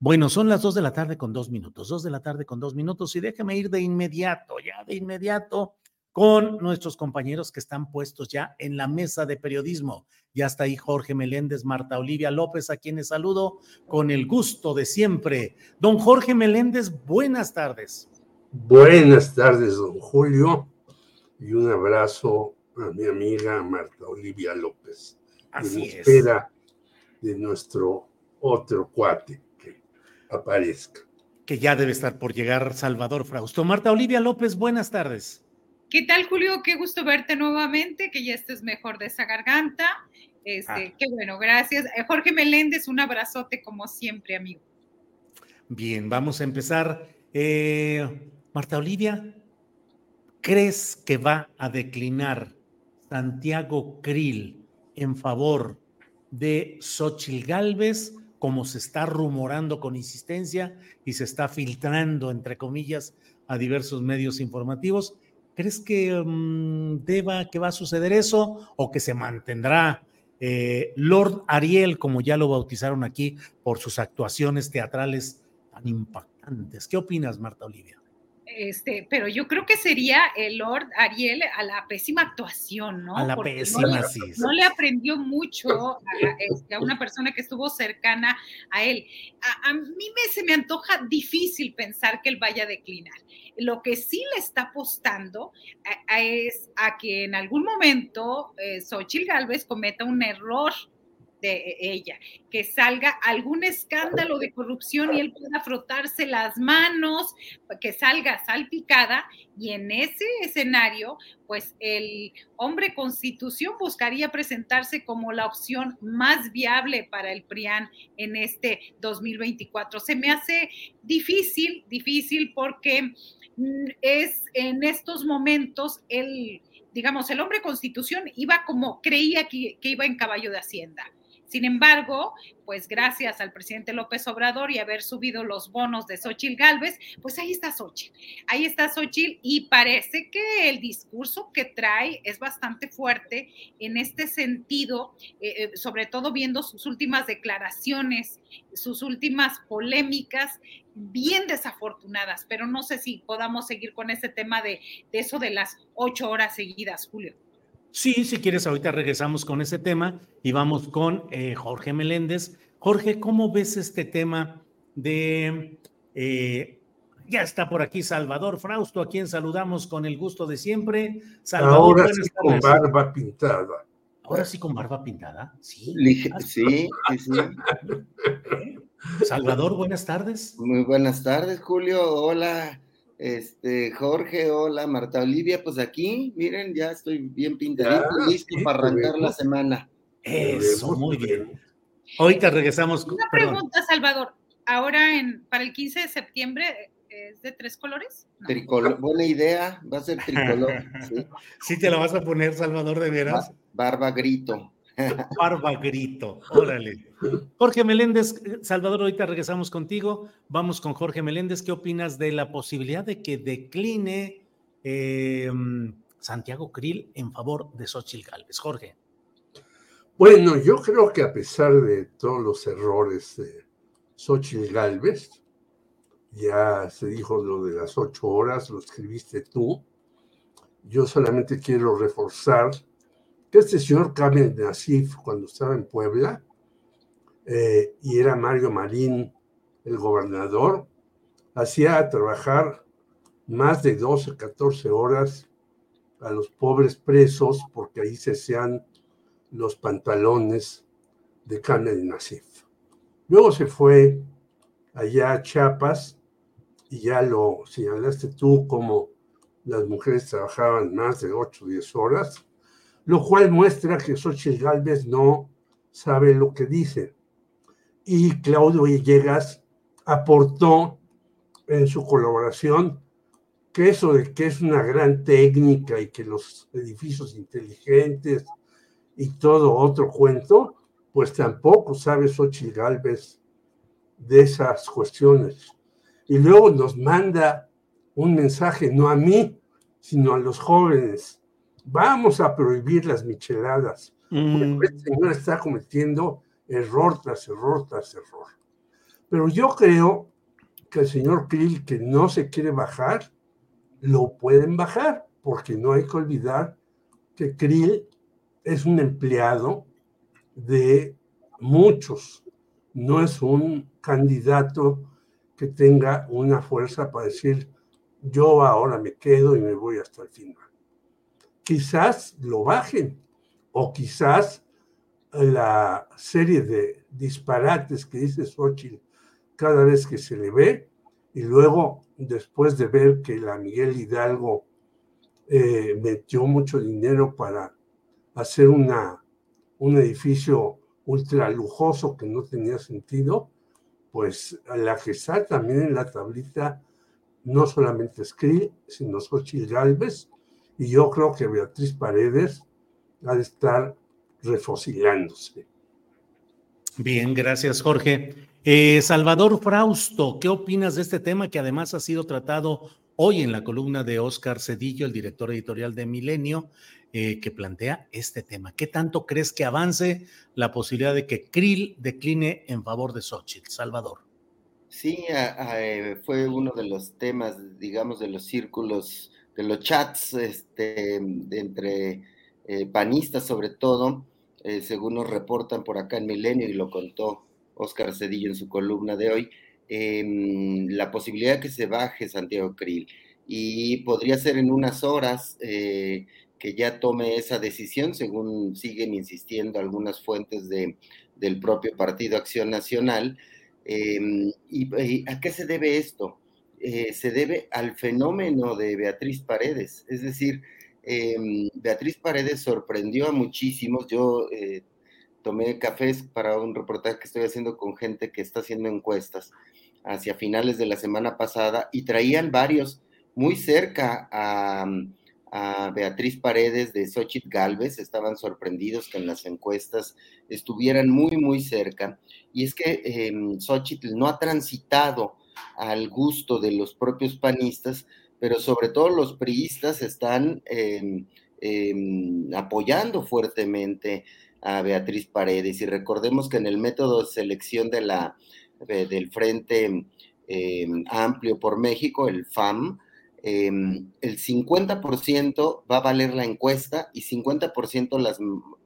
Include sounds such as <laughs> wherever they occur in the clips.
Bueno, son las dos de la tarde con dos minutos, dos de la tarde con dos minutos y déjeme ir de inmediato, ya de inmediato con nuestros compañeros que están puestos ya en la mesa de periodismo. Ya está ahí Jorge Meléndez, Marta Olivia López, a quienes saludo con el gusto de siempre. Don Jorge Meléndez, buenas tardes. Buenas tardes, don Julio, y un abrazo a mi amiga Marta Olivia López. Así en es. espera de nuestro otro cuate aparezca. Que ya debe estar por llegar Salvador Frausto. Marta Olivia López, buenas tardes. ¿Qué tal, Julio? Qué gusto verte nuevamente, que ya estés mejor de esa garganta. Este, Ah. Qué bueno, gracias. Eh, Jorge Meléndez, un abrazote como siempre, amigo. Bien, vamos a empezar. Eh, Marta Olivia, ¿crees que va a declinar Santiago Krill en favor de Xochil Gálvez, como se está rumorando con insistencia y se está filtrando, entre comillas, a diversos medios informativos? ¿Crees que mm, deba, que va a suceder eso o que se mantendrá eh, Lord Ariel, como ya lo bautizaron aquí, por sus actuaciones teatrales tan impactantes? ¿Qué opinas, Marta Olivia? Este, pero yo creo que sería el Lord Ariel a la pésima actuación, ¿no? A la Porque no pésima, le- sí. sí. no le aprendió mucho a, este, a una <laughs> persona que estuvo cercana a él. A, a mí me, se me antoja difícil pensar que él vaya a declinar. Lo que sí le está apostando a- a es a que en algún momento eh, Xochitl Galvez cometa un error de ella, que salga algún escándalo de corrupción y él pueda frotarse las manos, que salga salpicada y en ese escenario, pues el hombre constitución buscaría presentarse como la opción más viable para el PRIAN en este 2024. Se me hace difícil, difícil porque mm, es en estos momentos el, digamos, el hombre constitución iba como creía que, que iba en caballo de hacienda. Sin embargo, pues gracias al presidente López Obrador y haber subido los bonos de Xochitl Galvez, pues ahí está Xochitl. Ahí está Xochitl y parece que el discurso que trae es bastante fuerte en este sentido, eh, eh, sobre todo viendo sus últimas declaraciones, sus últimas polémicas bien desafortunadas, pero no sé si podamos seguir con ese tema de, de eso de las ocho horas seguidas, Julio. Sí, si quieres, ahorita regresamos con ese tema y vamos con eh, Jorge Meléndez. Jorge, ¿cómo ves este tema de... eh, ya está por aquí Salvador Frausto, a quien saludamos con el gusto de siempre. Salvador, Ahora sí con barba pintada. Ahora sí con barba pintada. Sí. Lige- Sí, sí, sí. <laughs> Salvador, buenas tardes. Muy buenas tardes, Julio. Hola, este, Jorge. Hola, Marta Olivia. Pues aquí, miren, ya estoy bien pintadito, Ya, listo sí, para arrancar te la semana. Eso, muy bien. Ahorita regresamos. con- Una perdón. pregunta, Salvador. Ahora, en, para el 15 de septiembre, eh, ¿es de tres colores? No. Tricolor, buena idea, va a ser tricolor. <laughs> Sí. Sí te la vas a poner, Salvador, de veras. Ba- Barba grito. Barba grito, órale. Jorge Meléndez, Salvador, ahorita regresamos contigo. Vamos con Jorge Meléndez. ¿Qué opinas de la posibilidad de que decline eh, Santiago Krill en favor de Xochitl Gálvez? Jorge. Bueno, yo creo que a pesar de todos los errores de Xochitl Galvez, ya se dijo lo de las ocho horas, lo escribiste tú. Yo solamente quiero reforzar que este señor Kamel Nasif, cuando estaba en Puebla, eh, y era Mario Marín el gobernador, hacía trabajar más de 12, 14 horas a los pobres presos porque ahí se hacían los pantalones de Kamel Nasif. Luego se fue allá a Chiapas y ya lo señalaste tú como las mujeres trabajaban más de 8 o 10 horas, lo cual muestra que Xochitl Galvez no sabe lo que dice. Y Claudio Villegas aportó en su colaboración que eso de que es una gran técnica y que los edificios inteligentes y todo otro cuento, pues tampoco sabe Xochitl Galvez de esas cuestiones. Y luego nos manda un mensaje, no a mí, sino a los jóvenes. Vamos a prohibir las micheladas. Mm. este señor está cometiendo error tras error tras error. Pero yo creo que el señor Krill, que no se quiere bajar, lo pueden bajar, porque no hay que olvidar que Krill es un empleado de muchos, no es un candidato que tenga una fuerza para decir, yo ahora me quedo y me voy hasta el final. Quizás lo bajen o quizás la serie de disparates que dice Xochitl cada vez que se le ve y luego después de ver que la Miguel Hidalgo eh, metió mucho dinero para hacer una, un edificio ultra lujoso que no tenía sentido, pues la que está también en la tablita no solamente Skrill, sino Xochitl Galvez, y yo creo que Beatriz Paredes ha de estar refocilándose. Bien, gracias Jorge. Eh, Salvador Frausto, ¿qué opinas de este tema que además ha sido tratado hoy en la columna de Oscar Cedillo, el director editorial de Milenio, eh, que plantea este tema? ¿Qué tanto crees que avance la posibilidad de que Krill decline en favor de Xochitl? Salvador. Sí, eh, fue uno de los temas, digamos, de los círculos, de los chats este, entre eh, panistas sobre todo, eh, según nos reportan por acá en Milenio y lo contó Oscar Cedillo en su columna de hoy, em, la posibilidad de que se baje Santiago Krill y podría ser en unas horas que ya tome esa decisión, según siguen insistiendo algunas fuentes de, del propio Partido Acción Nacional. Em, y, a qué se debe esto? Eh, se debe al fenómeno de Beatriz Paredes. Es decir, em, Beatriz Paredes sorprendió a muchísimos. Yo eh, tomé cafés para un reportaje que estoy haciendo con gente que está haciendo encuestas hacia finales de la semana pasada y traían varios muy cerca a, a Beatriz Paredes de Xochitl Galvez, estaban sorprendidos que en las encuestas estuvieran muy, muy cerca. Y es que eh, Xochitl no ha transitado al gusto de los propios panistas, pero sobre todo los priistas están em, em, apoyando fuertemente a Beatriz Paredes. Y recordemos que en el método de selección de la, del Frente Amplio por México, el FAM, Em, el 50% va a valer la encuesta y 50% las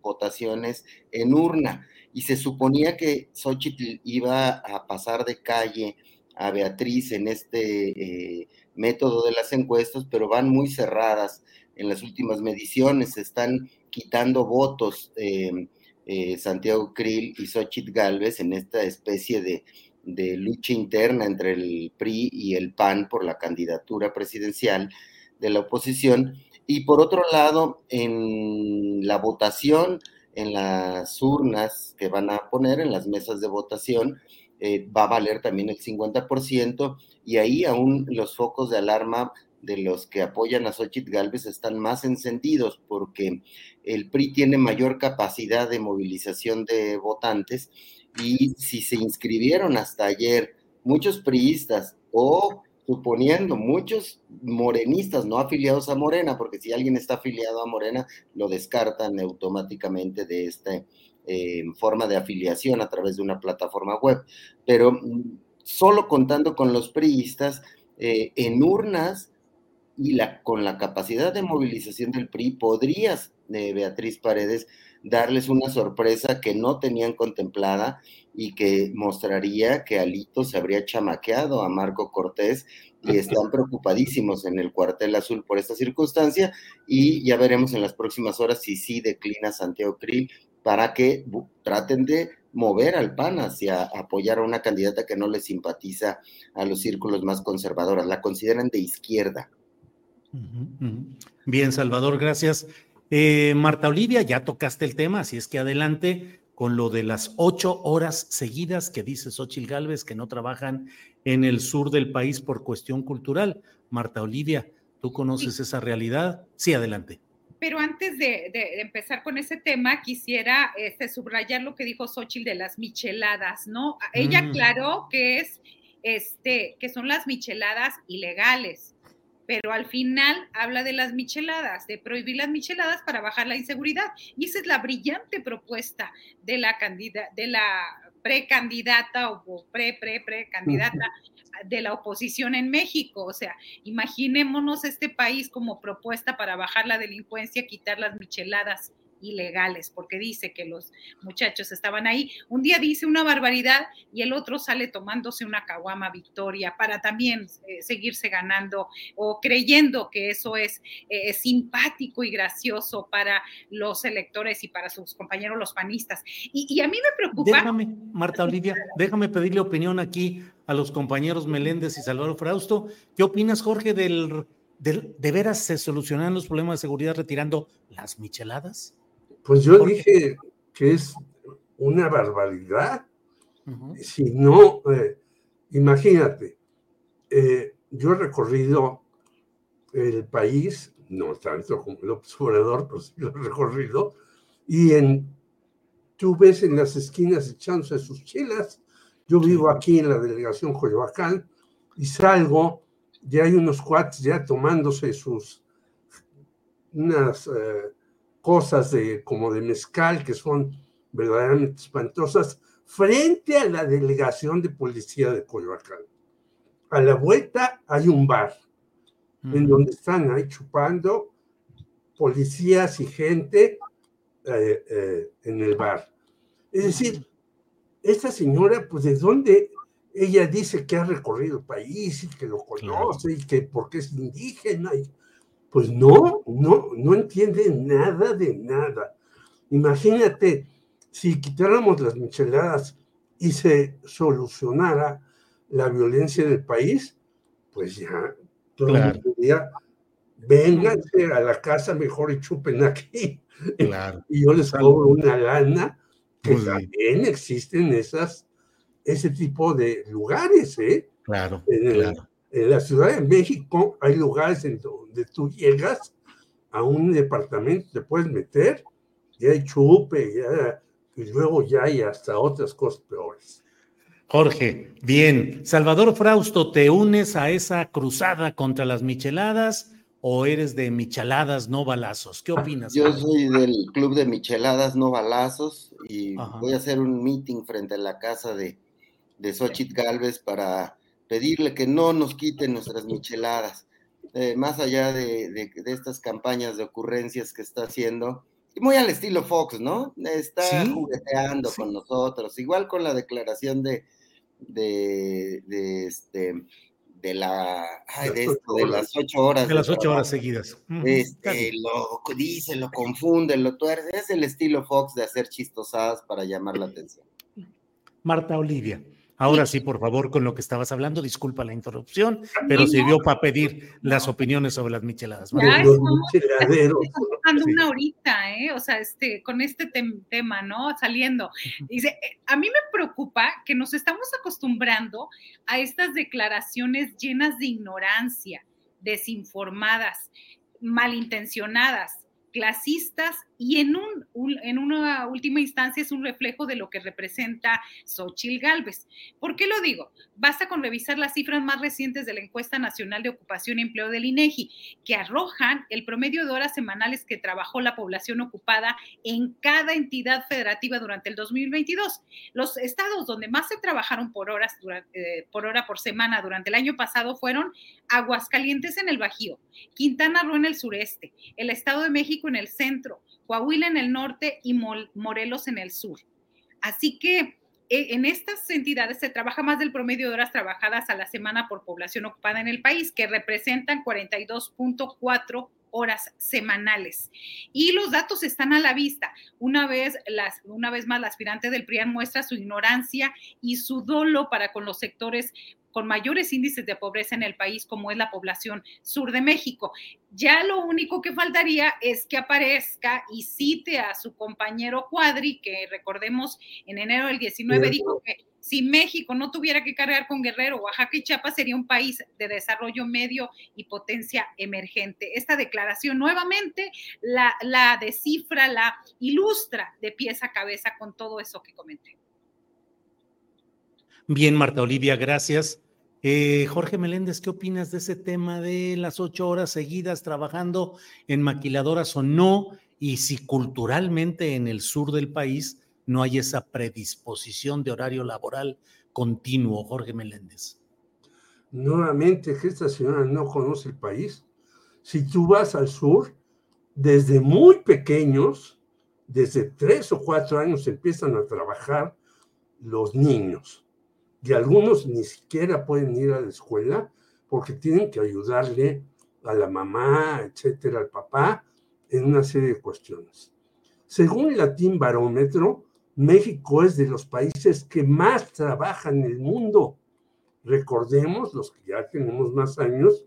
votaciones en urna. Y se suponía que Xochitl iba a pasar de calle a Beatriz en este eh, método de las encuestas, pero van muy cerradas en las últimas mediciones, están quitando votos em, eh, Santiago Krill y Xochitl Galvez en esta especie de de lucha interna entre el PRI y el PAN por la candidatura presidencial de la oposición. Y por otro lado, en la votación, en las urnas que van a poner, en las mesas de votación, eh, va a valer también el 50% y ahí aún los focos de alarma de los que apoyan a Xochitl Galvez están más encendidos porque el PRI tiene mayor capacidad de movilización de votantes y si se inscribieron hasta ayer muchos priistas o suponiendo muchos morenistas no afiliados a Morena, porque si alguien está afiliado a Morena, lo descartan automáticamente de esta eh, forma de afiliación a través de una plataforma web. Pero mm, solo contando con los priistas, eh, en urnas y la, con la capacidad de movilización del PRI, podrías, eh, Beatriz Paredes, darles una sorpresa que no tenían contemplada y que mostraría que Alito se habría chamaqueado a Marco Cortés y <laughs> están preocupadísimos en el cuartel azul por esta circunstancia y ya veremos en las próximas horas si sí declina Santiago Krill para que traten de mover al PAN hacia apoyar a una candidata que no le simpatiza a los círculos más conservadores, la consideran de izquierda. Bien, Salvador, gracias. Eh, Marta Olivia, ya tocaste el tema, así es que adelante con lo de las ocho horas seguidas que dice Xochil Gálvez que no trabajan en el sur del país por cuestión cultural. Marta Olivia, ¿tú conoces esa realidad? Sí, adelante. Pero antes de, empezar con ese tema, quisiera este, subrayar lo que dijo Xochitl de las micheladas, ¿no? Ella mm. aclaró que es este, que son las micheladas ilegales, pero al final habla de las micheladas, de prohibir las micheladas para bajar la inseguridad. Y esa es la brillante propuesta de la candidata, de la precandidata o pre, pre, precandidata de la oposición en México. O sea, imaginémonos este país como propuesta para bajar la delincuencia, quitar las micheladas ilegales, porque dice que los muchachos estaban ahí. Un día dice una barbaridad y el otro sale tomándose una caguama victoria para también eh, seguirse ganando o creyendo que eso es eh, simpático y gracioso para los electores y para sus compañeros los panistas. Y, a mí me preocupa. Déjame, Marta Olivia, déjame pedirle opinión aquí a los compañeros Meléndez y Salvador Frausto. ¿Qué opinas, Jorge, del, del de veras se solucionan los problemas de seguridad retirando las micheladas? Pues yo dije que es una barbaridad. Si no, eh, imagínate, eh, yo he recorrido el país, no tanto como el observador, pero sí lo he recorrido, y en, tú ves en las esquinas echándose sus chelas. Yo vivo aquí en la delegación Coyoacán y salgo, ya hay unos cuates ya tomándose sus unas eh, cosas de, como de mezcal que son verdaderamente espantosas frente a la delegación de policía de Coyoacán. A la vuelta hay un bar en donde están ahí chupando policías y gente eh, eh, en el bar. Es decir, esta señora, pues de dónde ella dice que ha recorrido el país y que lo conoce y que porque es indígena. Y, pues no, no, no entiende nada de nada. Imagínate si quitáramos las micheladas y se solucionara la violencia del país, pues ya todo el día vénganse a la casa mejor y chupen aquí. Claro. <laughs> Y yo les cobro una lana, que también existen esas, ese tipo de lugares, ¿eh? Claro, claro. En la Ciudad de México hay lugares en donde tú llegas a un departamento, te puedes meter y hay chupe, y luego ya hay hasta otras cosas peores. Jorge, bien. Salvador Frausto, ¿te unes a esa cruzada contra las micheladas o eres de micheladas no balazos? ¿Qué opinas? Yo soy del club de micheladas no balazos y voy a hacer un meeting frente a la casa de, de Xochitl Galvez para pedirle que no nos quiten nuestras micheladas, eh, más allá de, estas campañas de ocurrencias que está haciendo, y muy al estilo Fox, ¿no? Está jugueteando con nosotros, igual con la declaración de, de, este, de la de, las ocho horas. De las ocho horas seguidas. Este, lo dice, lo confunde, lo tuerce. Es el estilo Fox de hacer chistosadas para llamar la atención. Marta Olivia. Ahora sí, por favor, con lo que estabas hablando, disculpa la interrupción, pero sirvió para pedir las opiniones sobre las micheladas. Ya estamos, una horita, ¿eh? O sea, este, con este tema, ¿no? Saliendo. Dice, a mí me preocupa que nos estamos acostumbrando a estas declaraciones llenas de ignorancia, desinformadas, malintencionadas clasistas y en, un, en una última instancia es un reflejo de lo que representa Xochil Gálvez. ¿Por qué lo digo? Basta con revisar las cifras más recientes de la encuesta nacional de ocupación y empleo del INEGI, que arrojan el promedio de horas semanales que trabajó la población ocupada en cada entidad federativa durante el 2022. Los estados donde más se trabajaron por horas eh, por hora por semana durante el año pasado fueron Aguascalientes en el Bajío, Quintana Roo en el sureste, el Estado de México en el centro, Coahuila en el norte y Morelos en el sur. Así que e, en estas entidades se trabaja más del promedio de horas trabajadas a la semana por población ocupada en el país, que representan 42.4 horas semanales. Y los datos están a la vista. Una vez, una vez más, la aspirante del PRIAN muestra su ignorancia y su dolo para con los sectores con mayores índices de pobreza en el país, como es la población sur de México. Ya lo único que faltaría es que aparezca y cite a su compañero Cuadri, que recordemos en enero del 19 dijo que si México no tuviera que cargar con Guerrero, Oaxaca y Chiapas sería un país de desarrollo medio y potencia emergente. Esta declaración nuevamente la, la descifra, la ilustra de pies a cabeza con todo eso que comenté. Bien, Marta Olivia, gracias. Eh, Jorge Meléndez, ¿qué opinas de ese tema de las ocho horas seguidas trabajando en maquiladoras o no? Y si culturalmente en el sur del país no hay esa predisposición de horario laboral continuo, Jorge Meléndez. Nuevamente, que esta señora no conoce el país. Si tú vas al sur, desde muy pequeños, desde tres o cuatro años empiezan a trabajar los niños y algunos ni siquiera pueden ir a la escuela porque tienen que ayudarle a la mamá, etcétera, al papá, en una serie de cuestiones. Según Latín Barómetro, México es de los países que más trabajan en el mundo. Recordemos, los que ya tenemos más años,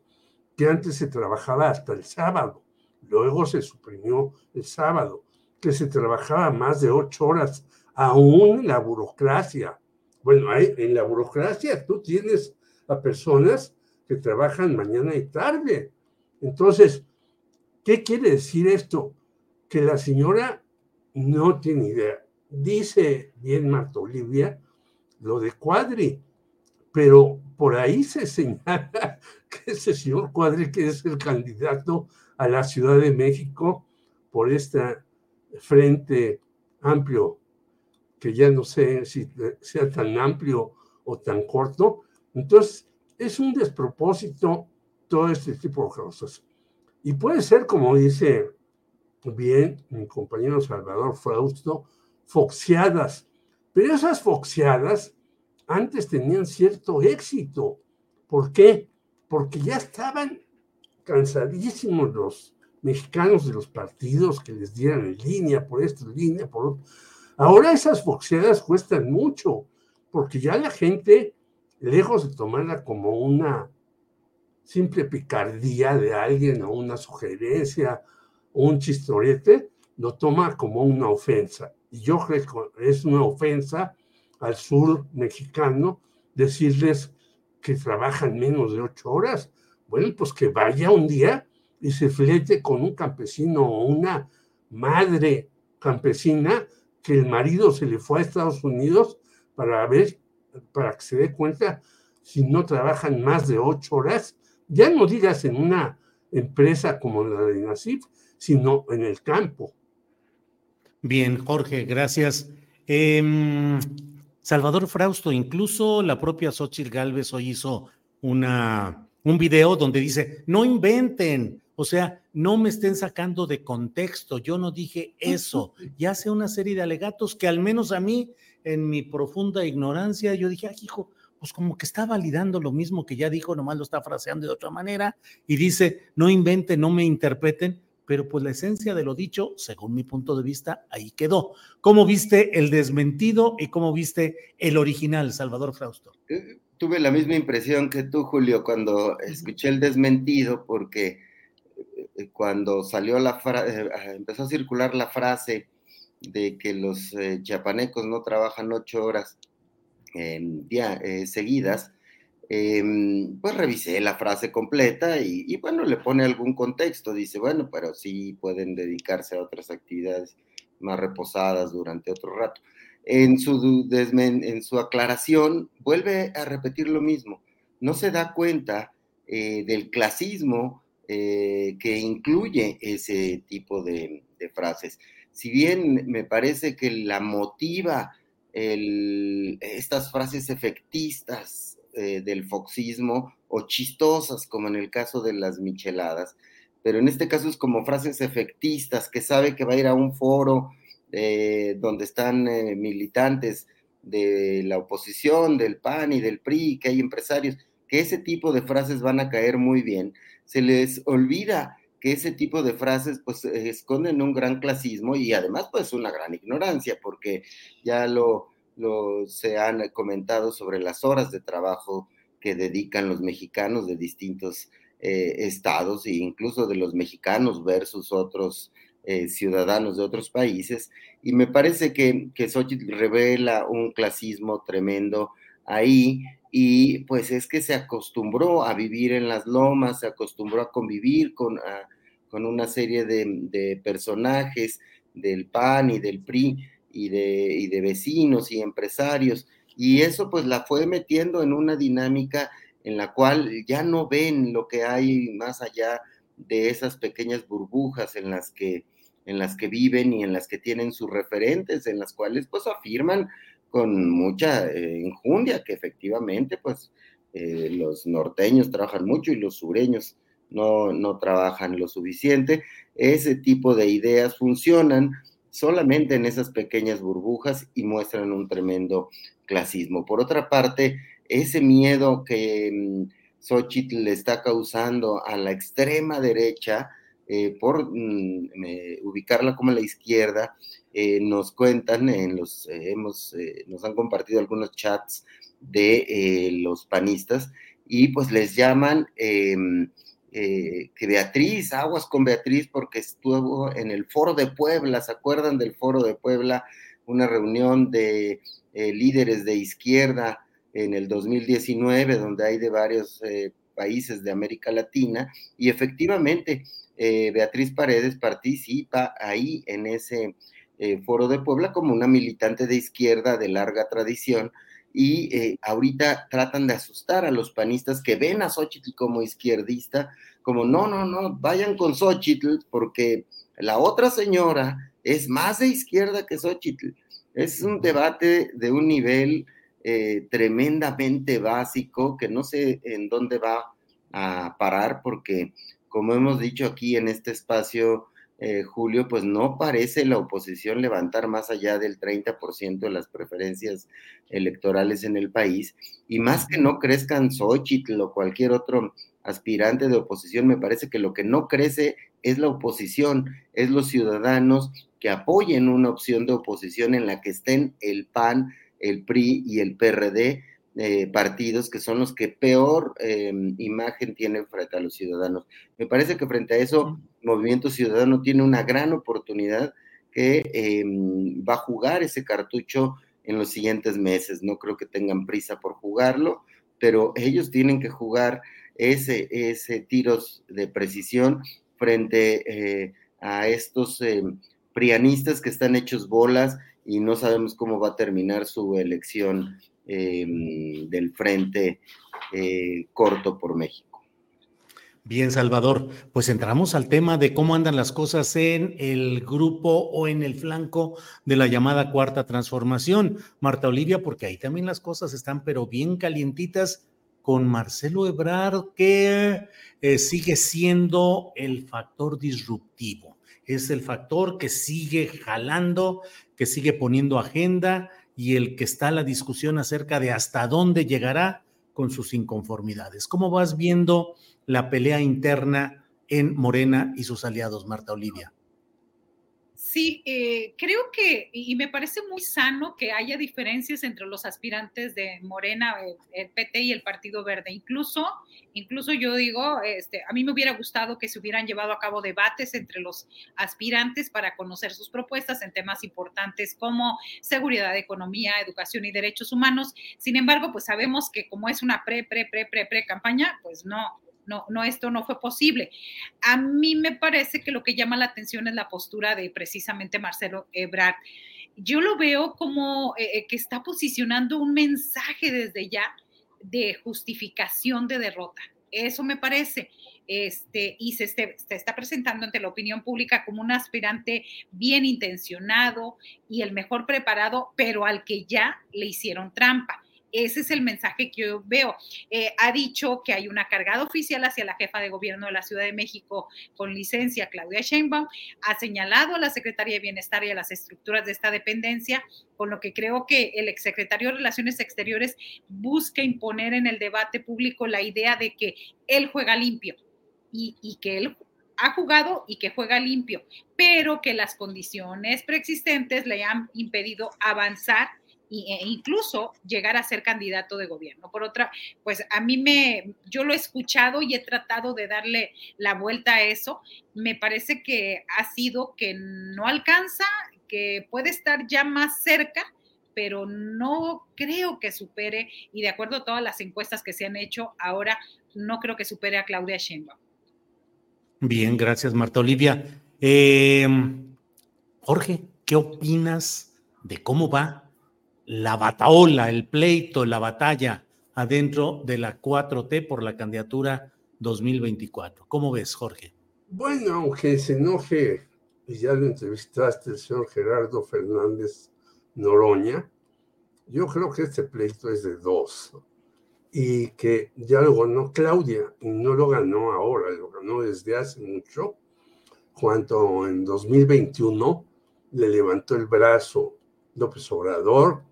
que antes se trabajaba hasta el sábado, luego se suprimió el sábado, que se trabajaba más de ocho horas, aún la burocracia, bueno, hay, en la burocracia tú tienes a personas que trabajan mañana y tarde. Entonces, ¿qué quiere decir esto? Que la señora no tiene idea. Dice bien Marta Olivia lo de Cuadri, pero por ahí se señala <laughs> que ese señor Cuadri, que es el candidato a la Ciudad de México por este frente amplio que ya no sé si sea tan amplio o tan corto. Entonces, es un despropósito todo este tipo de cosas. Y puede ser, como dice bien mi compañero Salvador Frausto, foxeadas. Pero esas foxeadas antes tenían cierto éxito. ¿Por qué? Porque ya estaban cansadísimos los mexicanos de los partidos que les dieran línea, por esto, línea, por otro Ahora esas boxeadas cuestan mucho, porque ya la gente, lejos de tomarla como una simple picardía de alguien o una sugerencia o un chistorete, lo toma como una ofensa. Y yo creo que es una ofensa al sur mexicano decirles que trabajan menos de ocho horas. Bueno, pues que vaya un día y se flete con un campesino o una madre campesina que el marido se le fue a Estados Unidos para ver, para que se dé cuenta si no trabajan más de ocho horas, ya no digas en una empresa como la de Nasif, sino en el campo. Bien, Jorge, gracias. Em, Salvador Frausto, incluso la propia Xochitl Galvez hoy hizo una, un video donde dice, no inventen, o sea, no me estén sacando de contexto, yo no dije eso. Y hace una serie de alegatos que al menos a mí, en mi profunda ignorancia, yo dije, ah, hijo, pues como que está validando lo mismo que ya dijo, nomás lo está fraseando de otra manera y dice, no inventen, no me interpreten, pero pues la esencia de lo dicho, según mi punto de vista, ahí quedó. ¿Cómo viste el desmentido y cómo viste el original, Salvador Frausto? Eh, tuve la misma impresión que tú, Julio, cuando escuché el desmentido, porque cuando salió la eh, empezó a circular la frase de que los eh, chiapanecos no trabajan ocho horas ya, seguidas, Em, pues revisé la frase completa y, bueno, le pone algún contexto. Dice, bueno, pero sí pueden dedicarse a otras actividades más reposadas durante otro rato. En su, en su aclaración vuelve a repetir lo mismo. No se da cuenta eh, del clasismo eh, que incluye ese tipo de, frases. Si bien me parece que la motiva estas frases efectistas eh, del foxismo o chistosas, como en el caso de las micheladas, pero en este caso es como frases efectistas, que sabe que va a ir a un foro eh, donde están militantes de la oposición, del PAN y del PRI, que hay empresarios, que ese tipo de frases van a caer muy bien se les olvida que ese tipo de frases pues esconden un gran clasismo y además pues una gran ignorancia, porque ya lo, se han comentado sobre las horas de trabajo que dedican los mexicanos de distintos eh, estados e incluso de los mexicanos versus otros eh, ciudadanos de otros países. Y me parece que, que Xochitl revela un clasismo tremendo ahí y pues es que se acostumbró a vivir en las lomas, se acostumbró a convivir con, ah, con una serie de, personajes del PAN y del PRI y de, de vecinos y empresarios, y eso pues la fue metiendo en una dinámica en la cual ya no ven lo que hay más allá de esas pequeñas burbujas en las que en las que viven y en las que tienen sus referentes, en las cuales pues afirman con mucha eh, injundia, que efectivamente, pues, eh, los norteños trabajan mucho y los sureños no, no trabajan lo suficiente. Ese tipo de ideas funcionan solamente en esas pequeñas burbujas y muestran un tremendo clasismo. Por otra parte, ese miedo que mm, Xochitl le está causando a la extrema derecha, eh, por mm, ubicarla como la izquierda, eh, nos cuentan, en los, eh, hemos, nos han compartido algunos chats de los panistas y pues les llaman em, que Beatriz, aguas con Beatriz porque estuvo en el foro de Puebla, ¿se acuerdan del foro de Puebla? Una reunión de líderes de izquierda en el 2019, donde hay de varios países de América Latina, y efectivamente eh, Beatriz Paredes participa ahí en ese eh, foro de Puebla como una militante de izquierda de larga tradición y eh, ahorita tratan de asustar a los panistas que ven a Xochitl como izquierdista, como no, no, no, vayan con Xochitl porque la otra señora es más de izquierda que Xochitl. Es un debate de un nivel tremendamente básico que no sé en dónde va a parar porque como hemos dicho aquí en este espacio, eh, Julio, pues no parece la oposición levantar más allá del 30% de las preferencias electorales en el país, y más que no crezcan Xochitl o cualquier otro aspirante de oposición, me parece que lo que no crece es la oposición, es los ciudadanos que apoyen una opción de oposición en la que estén el PAN, el PRI y el PRD, eh, partidos que son los que peor em, imagen tienen frente a los ciudadanos. Me parece que frente a eso, Movimiento Ciudadano tiene una gran oportunidad que em, va a jugar ese cartucho en los siguientes meses. No creo que tengan prisa por jugarlo, pero ellos tienen que jugar ese, ese tiros de precisión frente eh, a estos em, prianistas que están hechos bolas y no sabemos cómo va a terminar su elección Em, del Frente eh, Corto por México. Bien, Salvador, pues entramos al tema de cómo andan las cosas en el grupo o en el flanco de la llamada cuarta transformación. Marta Olivia, porque ahí también las cosas están pero bien calientitas con Marcelo Ebrard, que eh, sigue siendo el factor disruptivo. Es el factor que sigue jalando, que sigue poniendo agenda y el que está la discusión acerca de hasta dónde llegará con sus inconformidades. ¿Cómo vas viendo la pelea interna en Morena y sus aliados, Marta Olivia? Sí, eh, creo que, y me parece muy sano que haya diferencias entre los aspirantes de Morena, el, PT y el Partido Verde. Incluso, incluso yo digo, este, a mí me hubiera gustado que se hubieran llevado a cabo debates entre los aspirantes para conocer sus propuestas en temas importantes como seguridad, economía, educación y derechos humanos. Sin embargo, pues sabemos que como es una pre, pre, pre, pre, pre campaña, pues no, no, no, esto no fue posible. A mí me parece que lo que llama la atención es la postura de precisamente Marcelo Ebrard. Yo lo veo como eh, eh, que está posicionando un mensaje desde ya de justificación de derrota. Eso me parece. Este, y se, este, se, está presentando ante la opinión pública como un aspirante bien intencionado y el mejor preparado, pero al que ya le hicieron trampa. Ese es el mensaje que yo veo. Eh, ha dicho que hay una cargada oficial hacia la jefa de gobierno de la Ciudad de México con licencia, Claudia Sheinbaum. Ha señalado a la Secretaría de Bienestar y a las estructuras de esta dependencia, con lo que creo que el exsecretario de Relaciones Exteriores busca imponer en el debate público la idea de que él juega limpio y, y que él ha jugado y que juega limpio, pero que las condiciones preexistentes le han impedido avanzar e incluso llegar a ser candidato de gobierno. Por otra, pues a mí me, yo lo he escuchado y he tratado de darle la vuelta a eso. Me parece que ha sido que no alcanza, que puede estar ya más cerca, pero no creo que supere, y de acuerdo a todas las encuestas que se han hecho ahora, no creo que supere a Claudia Sheinbaum. Bien, gracias Marta Olivia. Eh, Jorge, ¿qué opinas de cómo va la bataola, el pleito, la batalla adentro de la 4T por la candidatura 2024. ¿Cómo ves, Jorge? Bueno, aunque se enoje, y ya lo entrevistaste, el señor Gerardo Fernández Noroña, yo creo que este pleito es de dos. Y que ya lo ganó Claudia, y no lo ganó ahora, lo ganó desde hace mucho, cuando en 2021 le levantó el brazo López Obrador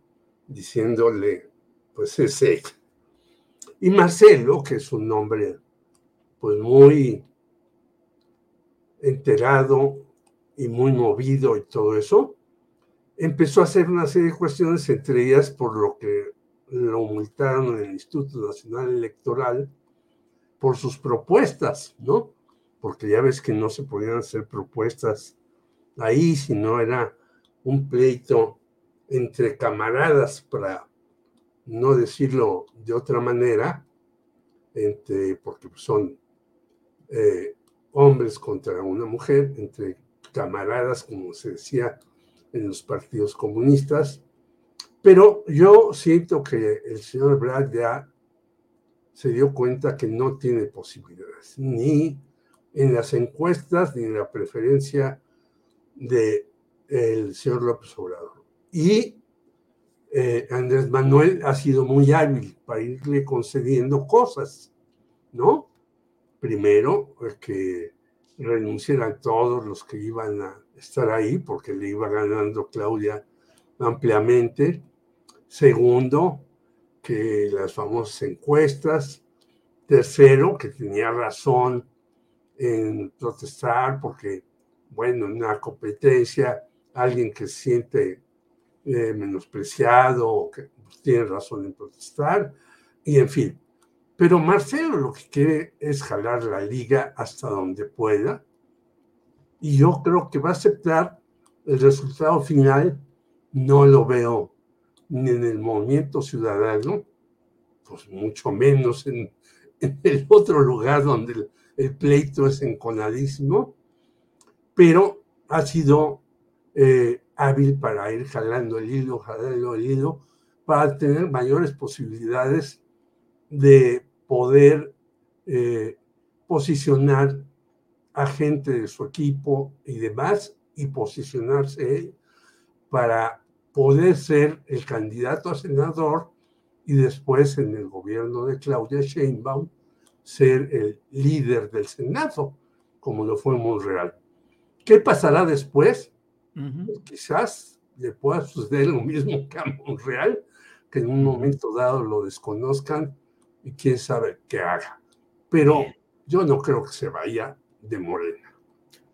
diciéndole, pues es ella. Y Marcelo, que es un hombre pues muy enterado y muy movido y todo eso, empezó a hacer una serie de cuestiones, entre ellas por lo que lo multaron en el Instituto Nacional Electoral por sus propuestas, ¿no? Porque ya ves que no se podían hacer propuestas ahí, si no era un pleito entre camaradas, para no decirlo de otra manera, entre, porque son eh, hombres contra una mujer, entre camaradas, como se decía en los partidos comunistas. Pero yo siento que el señor Brad ya se dio cuenta que no tiene posibilidades, ni en las encuestas, ni en la preferencia del el señor López Obrador. Y eh, Andrés Manuel ha sido muy hábil para irle concediendo cosas, ¿no? Primero, que renunciaran todos los que iban a estar ahí, porque le iba ganando Claudia ampliamente. Segundo, que las famosas encuestas. Tercero, que tenía razón en protestar, porque, bueno, en una competencia, alguien que siente eh, menospreciado, que tiene razón en protestar, y en fin. Pero Marcelo lo que quiere es jalar la liga hasta donde pueda, y yo creo que va a aceptar el resultado final, no lo veo ni en el movimiento ciudadano, pues mucho menos en, el otro lugar donde el, el, pleito es enconadísimo, pero ha sido eh, hábil para ir jalando el hilo, jalando el hilo, para tener mayores posibilidades de poder eh, posicionar a gente de su equipo y demás y posicionarse para poder ser el candidato a senador y después en el gobierno de Claudia Sheinbaum ser el líder del Senado, como lo fue Monreal. ¿Qué pasará después? Quizás le pueda suceder lo mismo que a Monreal, que en un momento dado lo desconozcan y quién sabe qué haga. Pero yo no creo que se vaya de Morena.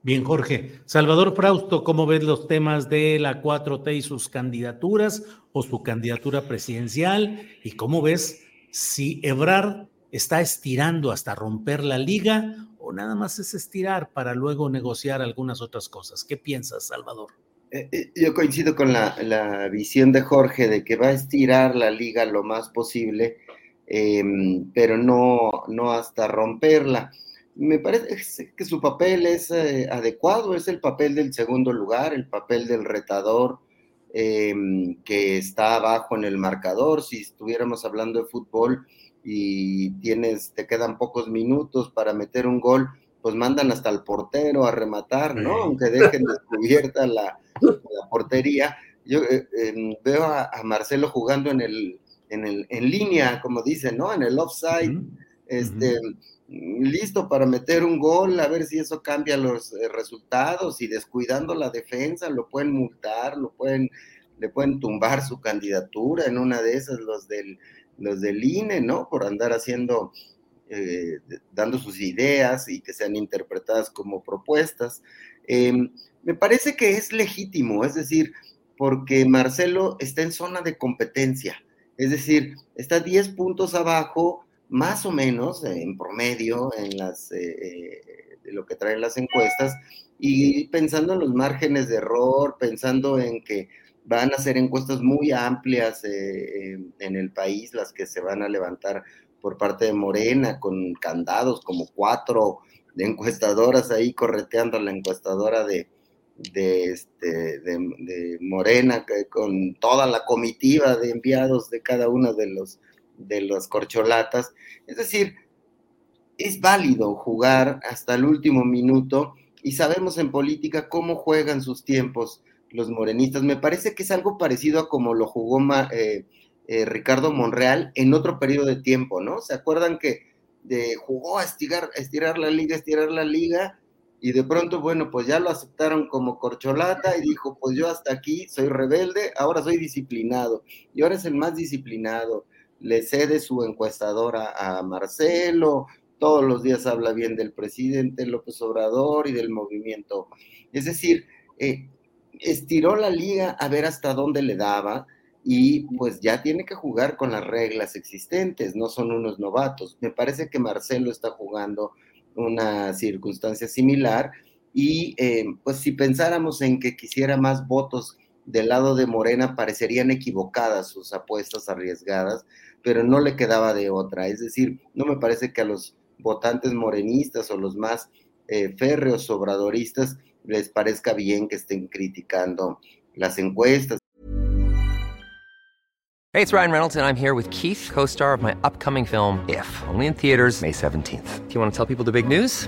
Bien, Jorge. Salvador Frausto, ¿cómo ves los temas de la 4T y sus candidaturas o su candidatura presidencial? ¿Y cómo ves si Ebrard está estirando hasta romper la liga nada más es estirar para luego negociar algunas otras cosas? ¿Qué piensas, Salvador? Eh, eh, yo coincido con la, visión de Jorge de que va a estirar la liga lo más posible, em, pero no, no hasta romperla me parece que su papel es eh, adecuado, es el papel del segundo lugar, el papel del retador em, que está abajo en el marcador. Si estuviéramos hablando de fútbol y tienes, te quedan pocos minutos para meter un gol, pues mandan hasta el portero a rematar, ¿no? Aunque dejen descubierta la, la portería. Yo eh, em, veo a, Marcelo jugando en el, en el, en línea, como dicen, ¿no? En el offside. Este, listo para meter un gol, a ver si eso cambia los eh, resultados y descuidando la defensa lo pueden multar, lo pueden, le pueden tumbar su candidatura en una de esas los del, los del INE, ¿no? Por andar haciendo, eh, dando sus ideas y que sean interpretadas como propuestas. Em, me parece que es legítimo, es decir, porque Marcelo está en zona de competencia, es decir, está 10 puntos abajo más o menos en promedio en las, eh, eh, lo que traen las encuestas y pensando en los márgenes de error, pensando en que van a ser encuestas muy amplias eh, en el país, las que se van a levantar por parte de Morena, con candados como cuatro de encuestadoras ahí correteando a la encuestadora de, de, este, de Morena, con toda la comitiva de enviados de cada uno de los de las corcholatas. Es decir, es válido jugar hasta el último minuto y sabemos en política cómo juegan sus tiempos los morenistas. Me parece que es algo parecido a como lo jugó eh, eh, Ricardo Monreal en otro periodo de tiempo, ¿no? ¿Se acuerdan que de, jugó a estirar, a estirar la liga, estirar la liga? Y de pronto, bueno, pues ya lo aceptaron como corcholata y dijo, pues yo hasta aquí soy rebelde, ahora soy disciplinado. Y ahora es el más disciplinado le cede su encuestadora a Marcelo, todos los días habla bien del presidente López Obrador y del movimiento. Es decir, eh, estiró la liga a ver hasta dónde le daba y pues ya tiene que jugar con las reglas existentes, no son unos novatos. Me parece que Marcelo está jugando una circunstancia similar y eh, pues si pensáramos en que quisiera más votos del lado de Morena, parecerían equivocadas sus apuestas arriesgadas pero no le quedaba de otra. Es decir, no me parece que a los votantes morenistas o los más eh, férreos obradoristas les parezca bien que estén criticando las encuestas. Hey, it's Ryan Reynolds and I'm here with Keith, co-star of my upcoming film If, only in theaters May 17th. Do you want to tell people the big news?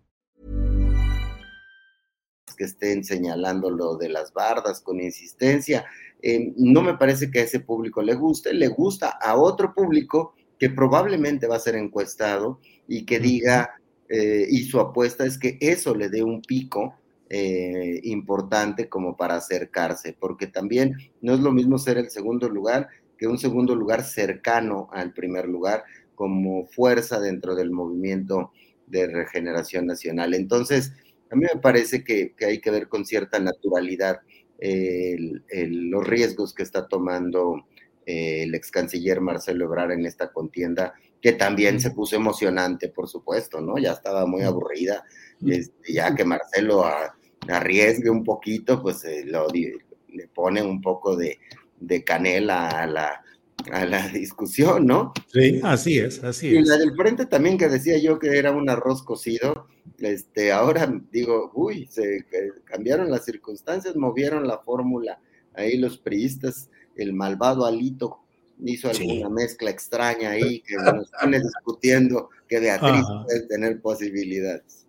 Que estén señalando lo de las bardas con insistencia. Eh, no me parece que a ese público le guste, le gusta a otro público que probablemente va a ser encuestado y que diga, eh, y su apuesta es que eso le dé un pico eh, importante como para acercarse, porque también no es lo mismo ser el segundo lugar que un segundo lugar cercano al primer lugar como fuerza dentro del movimiento de regeneración nacional. Entonces, a mí me parece que hay que ver con cierta naturalidad los riesgos que está tomando eh, el ex canciller Marcelo Ebrard en esta contienda, que también se puso emocionante, por supuesto, ¿no? Ya estaba muy aburrida, este, ya que Marcelo arriesgue un poquito, pues lo, le pone un poco de, canela a la, a la discusión, ¿no? Sí, así es, así es. Y la del frente también que decía yo que era un arroz cocido, este, ahora digo, uy, se cambiaron las circunstancias, movieron la fórmula, ahí los priistas, el malvado Alito hizo alguna sí. mezcla extraña ahí <laughs> que nos pone discutiendo que Beatriz Ajá. puede tener posibilidades.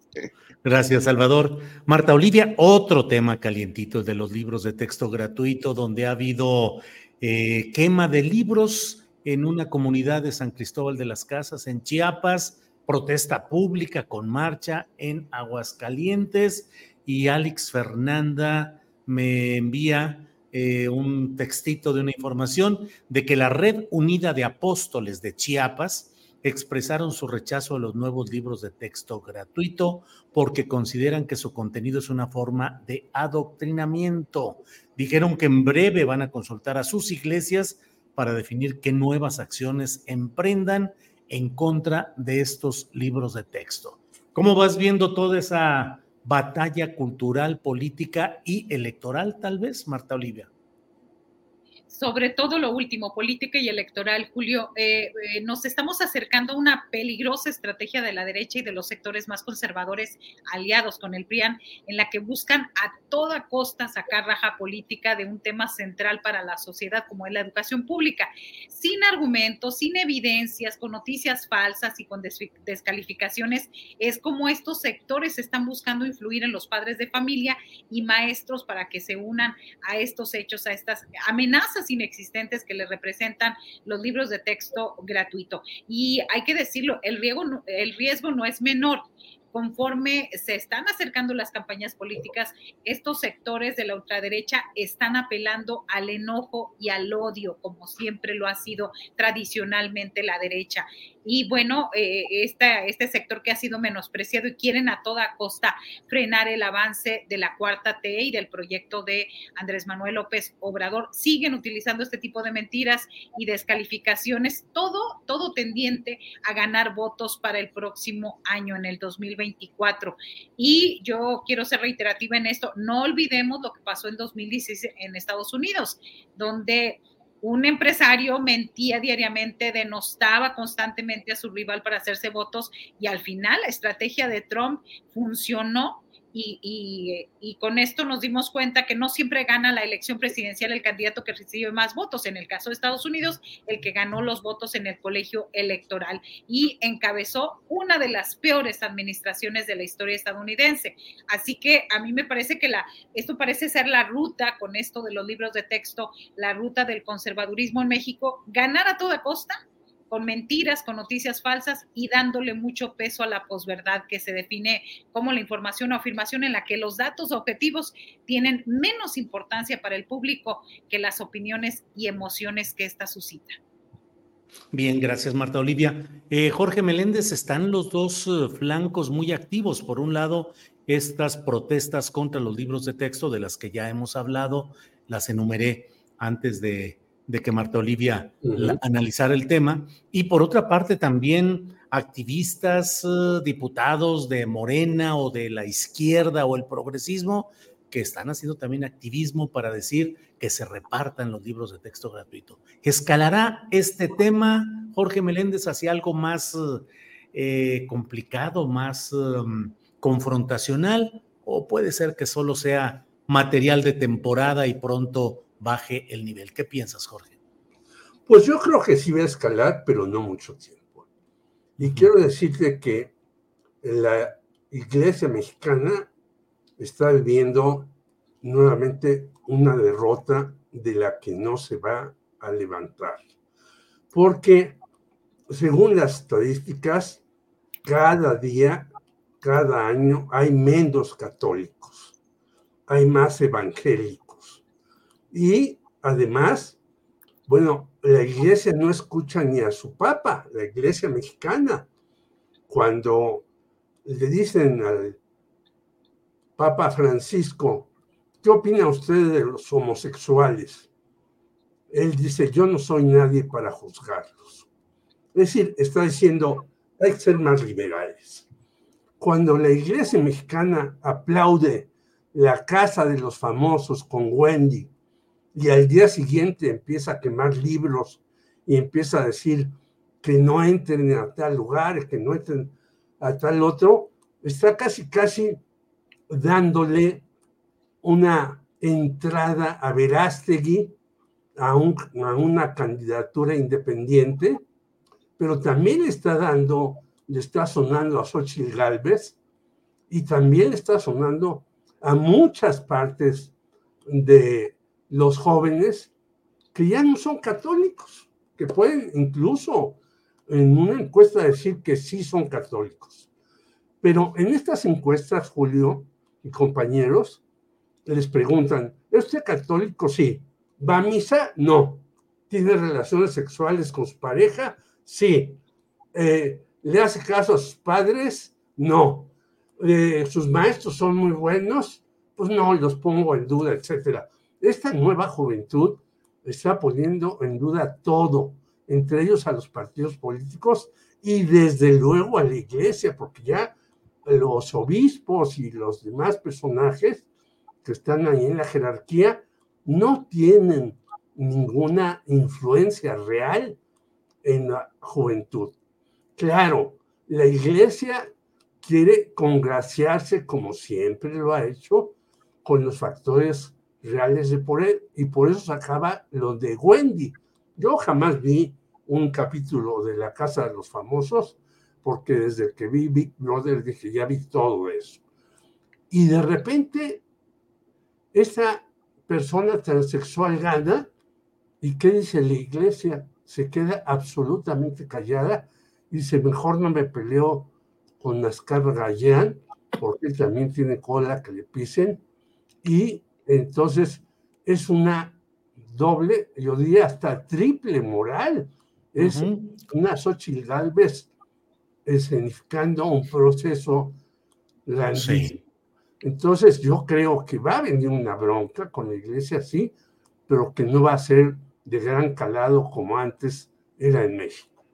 Gracias, Salvador. Marta Olivia, otro tema calientito de los libros de texto gratuito, donde ha habido eh, quema de libros en una comunidad de San Cristóbal de las Casas, en Chiapas, protesta pública con marcha en Aguascalientes y Alex Fernanda me envía eh, un textito de una información de que la Red Unida de Apóstoles de Chiapas expresaron su rechazo a los nuevos libros de texto gratuito porque consideran que su contenido es una forma de adoctrinamiento. Dijeron que en breve van a consultar a sus iglesias para definir qué nuevas acciones emprendan en contra de estos libros de texto. ¿Cómo vas viendo toda esa batalla cultural, política y electoral, tal vez, Marta Olivia? Sobre todo lo último, política y electoral, Julio, eh, eh, nos estamos acercando a una peligrosa estrategia de la derecha y de los sectores más conservadores aliados con el PRIAN, en la que buscan a toda costa sacar raja política de un tema central para la sociedad como es la educación pública, sin argumentos, sin evidencias, con noticias falsas y con des descalificaciones. Es como estos sectores están buscando influir en los padres de familia y maestros para que se unan a estos hechos, a estas amenazas inexistentes que le representan los libros de texto gratuito. Y hay que decirlo, el riesgo, el riesgo no es menor conforme se están acercando las campañas políticas, estos sectores de la ultraderecha están apelando al enojo y al odio, como siempre lo ha sido tradicionalmente la derecha. Y bueno, eh, este sector que ha sido menospreciado y quieren a toda costa frenar el avance de la cuarta T y del proyecto de Andrés Manuel López Obrador, siguen utilizando este tipo de mentiras y descalificaciones, todo, todo tendiente a ganar votos para el próximo año, en el 2024. Y yo quiero ser reiterativa en esto, no olvidemos lo que pasó en 2016 en Estados Unidos, donde un empresario mentía diariamente, denostaba constantemente a su rival para hacerse votos y al final la estrategia de Trump funcionó y, y, y, con esto nos dimos cuenta que no siempre gana la elección presidencial el candidato que recibe más votos. En el caso de Estados Unidos, el que ganó los votos en el colegio electoral y encabezó una de las peores administraciones de la historia estadounidense. Así que a mí me parece que la, esto parece ser la ruta con esto de los libros de texto, la ruta del conservadurismo en México, ganar a toda costa con mentiras, con noticias falsas y dándole mucho peso a la posverdad que se define como la información o afirmación en la que los datos objetivos tienen menos importancia para el público que las opiniones y emociones que ésta suscita. Bien, gracias Marta Olivia. Eh, Jorge Meléndez, están los dos uh, flancos muy activos. Por un lado, estas protestas contra los libros de texto de las que ya hemos hablado, las enumeré antes de, de que Marta Olivia uh -huh. la, analizara el tema. Y por otra parte también activistas, uh, diputados de Morena o de la izquierda o el progresismo que están haciendo también activismo para decir que se repartan los libros de texto gratuito. ¿Escalará este tema, Jorge Meléndez, hacia algo más eh, complicado, más um, confrontacional? ¿O puede ser que solo sea material de temporada y pronto baje el nivel. ¿Qué piensas, Jorge? Pues yo creo que sí va a escalar, pero no mucho tiempo. Y quiero decirte que la iglesia mexicana está viviendo nuevamente una derrota de la que no se va a levantar. Porque, según las estadísticas, cada día, cada año hay menos católicos, hay más evangélicos. Y además, bueno, la iglesia no escucha ni a su papa, la iglesia mexicana. Cuando le dicen al Papa Francisco, ¿qué opina usted de los homosexuales? Él dice, yo no soy nadie para juzgarlos. Es decir, está diciendo, hay que ser más liberales. Cuando la iglesia mexicana aplaude la casa de los famosos con Wendy y al día siguiente empieza a quemar libros y empieza a decir que no entren a tal lugar, que no entren a tal otro, está casi, casi dándole una entrada a Verástegui a, a una candidatura independiente, pero también está dando, le está sonando a Xochitl Galvez y también está sonando a muchas partes de los jóvenes que ya no son católicos, que pueden incluso en una encuesta decir que sí son católicos. Pero en estas encuestas, Julio y compañeros, les preguntan, ¿es usted católico? Sí. ¿Va a misa? No. ¿Tiene relaciones sexuales con su pareja? Sí. Eh, ¿Le hace caso a sus padres? No. Eh, ¿Sus maestros son muy buenos? Pues no, los pongo en duda, etcétera. Esta nueva juventud está poniendo en duda todo, entre ellos a los partidos políticos y desde luego a la iglesia, porque ya los obispos y los demás personajes que están ahí en la jerarquía no tienen ninguna influencia real en la juventud. Claro, la iglesia quiere congraciarse, como siempre lo ha hecho, con los factores reales de poder y por eso se acaba lo de Wendy. Yo jamás vi un capítulo de La Casa de los Famosos porque desde que vi Big Brother dije, ya vi todo eso. Y de repente, esa persona transexual gana y ¿qué dice la iglesia? Se queda absolutamente callada y dice, mejor no me peleo con Nascar Gallán porque él también tiene cola que le pisen y entonces es una doble, yo diría hasta triple moral. Es una Xochitl Galvez escenificando un proceso grandísimo. Entonces yo creo que va a venir una bronca con la iglesia, sí, pero que no va a ser de gran calado como antes era en México.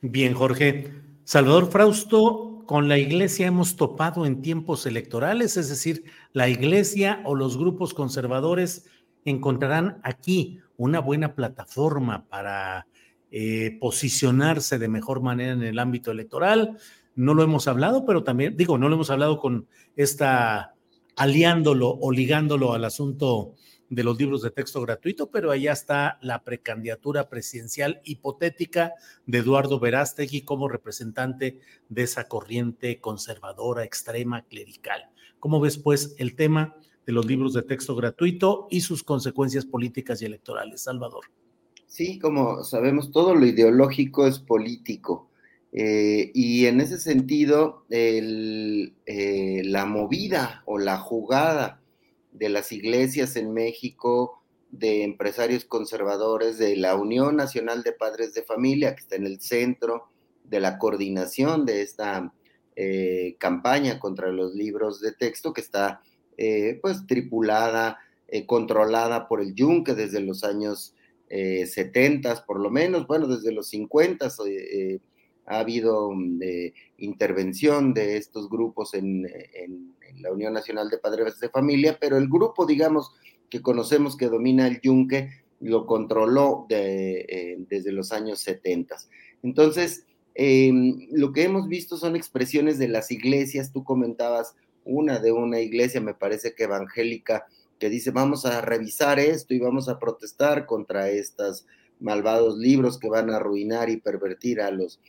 Bien, Jorge. Salvador Frausto, con la iglesia hemos topado en tiempos electorales, es decir, la iglesia o los grupos conservadores encontrarán aquí una buena plataforma para eh, posicionarse de mejor manera en el ámbito electoral. No lo hemos hablado, pero también, digo, no lo hemos hablado con esta, aliándolo o ligándolo al asunto de los libros de texto gratuito, pero allá está la precandidatura presidencial hipotética de Eduardo Verástegui como representante de esa corriente conservadora, extrema, clerical. ¿Cómo ves, pues, el tema de los libros de texto gratuito y sus consecuencias políticas y electorales? Salvador. Sí, como sabemos, todo lo ideológico es político. Eh, y en ese sentido, eh, la movida o la jugada de las iglesias en México, de empresarios conservadores, de la Unión Nacional de Padres de Familia, que está en el centro de la coordinación de esta eh, campaña contra los libros de texto, que está pues tripulada, controlada por el Yunque desde los años 70, por lo menos, bueno, desde los 50 ha habido mm, intervención de estos grupos en, la Unión Nacional de Padres de Familia, pero el grupo, digamos, que conocemos que domina el yunque, lo controló eh, desde los años 70. Entonces, em, lo que hemos visto son expresiones de las iglesias, tú comentabas una de una iglesia, me parece que evangélica, que dice, vamos a revisar esto y vamos a protestar contra estos malvados libros que van a arruinar y pervertir a los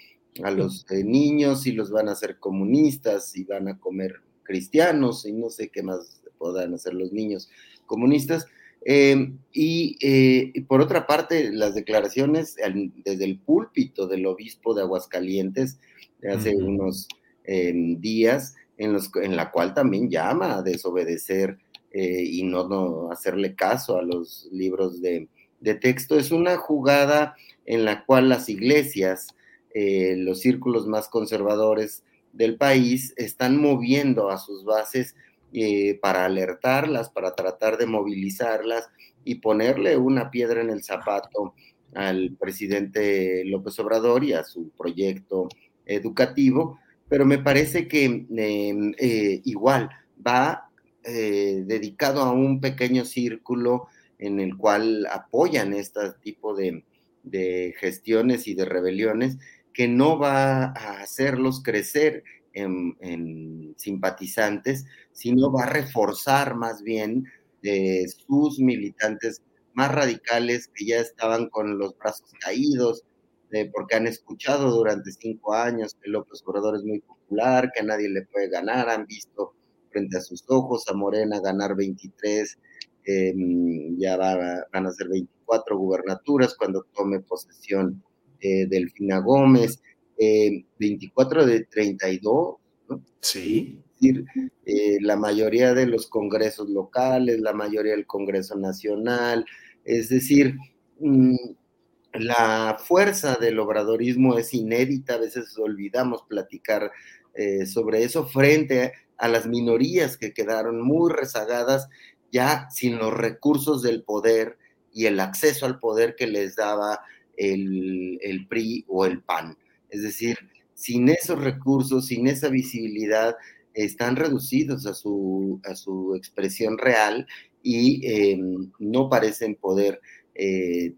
a los eh, niños y los van a hacer comunistas y van a comer cristianos y no sé qué más puedan hacer los niños comunistas. Em, eh, y, por otra parte, las declaraciones desde el púlpito del obispo de Aguascalientes de hace unos días, en, los, en la cual también llama a desobedecer eh, y no, no, hacerle caso a los libros de, de texto, es una jugada en la cual las iglesias eh, los círculos más conservadores del país están moviendo a sus bases eh, para alertarlas, para tratar de movilizarlas y ponerle una piedra en el zapato al presidente López Obrador y a su proyecto educativo, pero me parece que em, eh, igual va dedicado a un pequeño círculo en el cual apoyan este tipo de, de gestiones y de rebeliones que no va a hacerlos crecer en, simpatizantes, sino va a reforzar más bien eh, sus militantes más radicales que ya estaban con los brazos caídos, eh, porque han escuchado durante cinco años que López Obrador es muy popular, que a nadie le puede ganar, han visto frente a sus ojos a Morena ganar 23, em, ya van a ser 24 gubernaturas cuando tome posesión eh, Delfina Gómez, 24 em, de 32, ¿no? Sí. Es decir, eh, la mayoría de los congresos locales, la mayoría del Congreso Nacional, es decir, mm, la fuerza del obradorismo es inédita, a veces olvidamos platicar eh, sobre eso frente a las minorías que quedaron muy rezagadas ya sin los recursos del poder y el acceso al poder que les daba el, el PRI o el PAN. Es decir, sin esos recursos, sin esa visibilidad, están reducidos a su, a su expresión real y em, no parecen poder eh,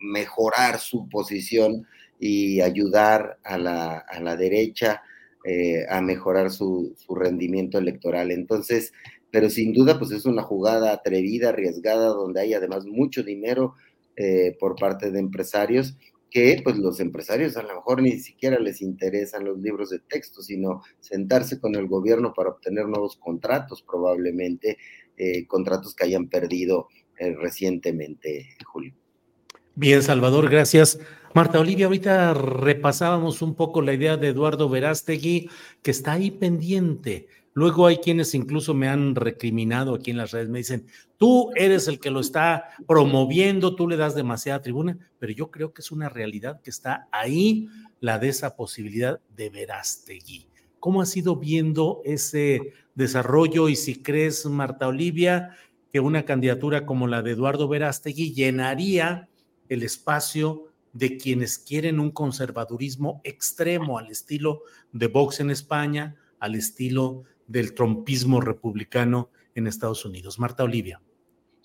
mejorar su posición y ayudar a la, a la derecha eh, a mejorar su, su, rendimiento electoral. Entonces, pero sin duda, pues es una jugada atrevida, arriesgada, donde hay además mucho dinero eh, por parte de empresarios que pues los empresarios a lo mejor ni siquiera les interesan los libros de texto, sino sentarse con el gobierno para obtener nuevos contratos, probablemente eh, contratos que hayan perdido recientemente, Julio. Bien, Salvador, gracias. Marta Olivia, ahorita repasábamos un poco la idea de Eduardo Verástegui, que está ahí pendiente. Luego hay quienes incluso me han recriminado aquí en las redes, me dicen, tú eres el que lo está promoviendo, tú le das demasiada tribuna, pero yo creo que es una realidad que está ahí la de esa posibilidad de Verástegui. ¿Cómo has ido viendo ese desarrollo y si crees, Marta Olivia, que una candidatura como la de Eduardo Verástegui llenaría el espacio de quienes quieren un conservadurismo extremo al estilo de Vox en España, al estilo del trompismo republicano en Estados Unidos. Marta Olivia.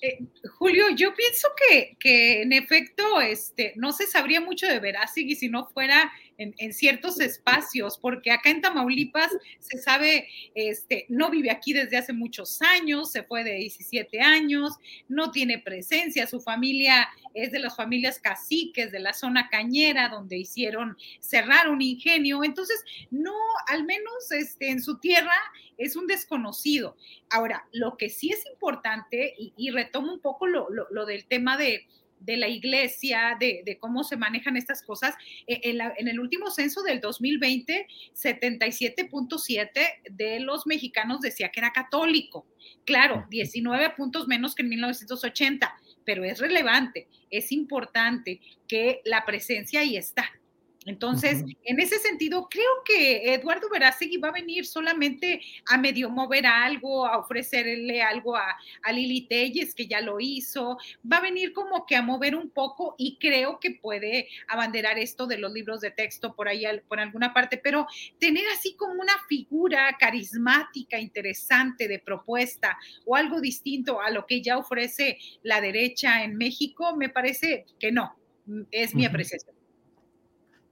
Eh, Julio, yo pienso que, que, en efecto este, no se sabría mucho de Verástegui si no fuera en, ciertos espacios, porque acá en Tamaulipas se sabe, este, no vive aquí desde hace muchos años, se fue de 17 años, no tiene presencia, su familia es de las familias caciques de la zona cañera, donde hicieron cerrar un ingenio, entonces no, al menos este, en su tierra es un desconocido. Ahora, lo que sí es importante, y, retomo un poco lo del tema de de la iglesia, de, cómo se manejan estas cosas. E, en, el último censo del 2020, 77.7 de los mexicanos decía que era católico. Claro, 19 puntos menos que en 1980, pero es relevante, es importante que la presencia ahí está. Entonces, en ese sentido, creo que Eduardo Verástegui va a venir solamente a medio mover algo, a ofrecerle algo a, Lili Telles, que ya lo hizo, va a venir como que a mover un poco y creo que puede abanderar esto de los libros de texto por ahí, por alguna parte, pero tener así como una figura carismática, interesante de propuesta o algo distinto a lo que ya ofrece la derecha en México, me parece que no, es mi apreciación.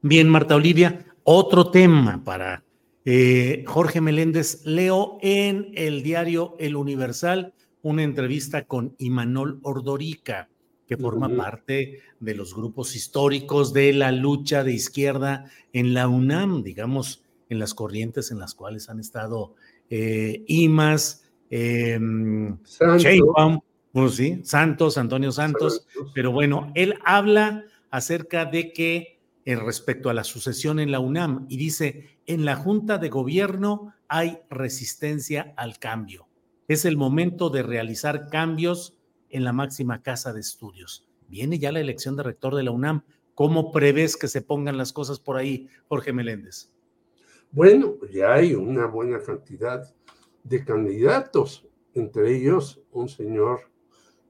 Bien, Marta Olivia, otro tema para eh, Jorge Meléndez. Leo en el diario El Universal una entrevista con Imanol Ordorica, que forma parte de los grupos históricos de la lucha de izquierda en la UNAM, digamos, en las corrientes en las cuales han estado eh, Imas, eh, sí, Santos, Antonio Santos, pero bueno, él habla acerca de que respecto a la sucesión en la UNAM y dice, en la Junta de Gobierno hay resistencia al cambio. Es el momento de realizar cambios en la máxima casa de estudios. Viene ya la elección de rector de la UNAM. ¿Cómo prevés que se pongan las cosas por ahí, Jorge Meléndez? Bueno, ya hay una buena cantidad de candidatos, entre ellos un señor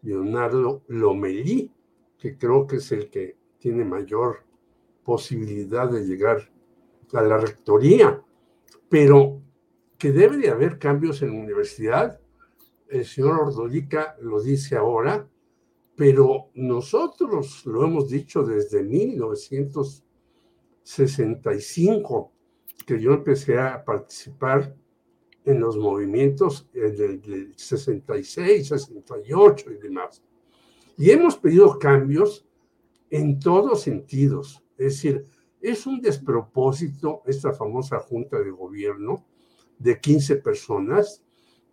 Leonardo Lomelí, que creo que es el que tiene mayor posibilidad de llegar a la rectoría, pero que debe de haber cambios en la universidad. El señor Ordolica lo dice ahora, pero nosotros lo hemos dicho desde 1965, que yo empecé a participar en los movimientos del 66, 68 y demás. Y hemos pedido cambios en todos sentidos. Es decir, es un despropósito esta famosa junta de gobierno de 15 personas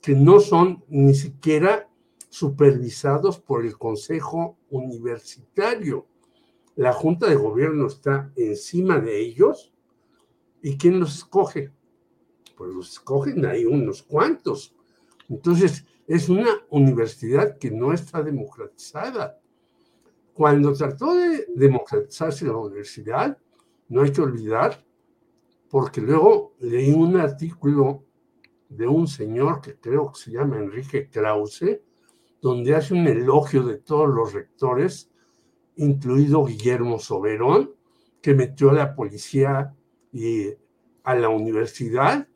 que no son ni siquiera supervisados por el Consejo Universitario. La Junta de Gobierno está encima de ellos. ¿Y quién los escoge? Pues los escogen ahí unos cuantos. Entonces, es una universidad que no está democratizada. Cuando trató de democratizarse la universidad, no hay que olvidar, porque luego leí un artículo de un señor que creo que se llama Enrique Krause, donde hace un elogio de todos los rectores, incluido Guillermo Soberón, que metió a la policía y a la universidad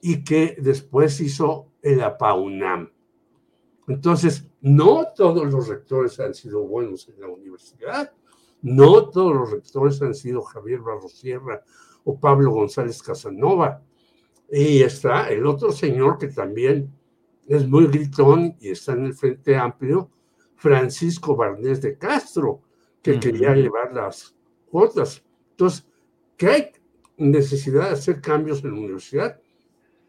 y que después hizo el APAUNAM. Entonces, no todos los rectores han sido buenos en la universidad, no todos los rectores han sido Javier Barrosierra o Pablo González Casanova. Y está el otro señor que también es muy gritón y está en el Frente Amplio, Francisco Barnés de Castro, que quería llevar las cuotas. Entonces, ¿qué hay necesidad de hacer cambios en la universidad?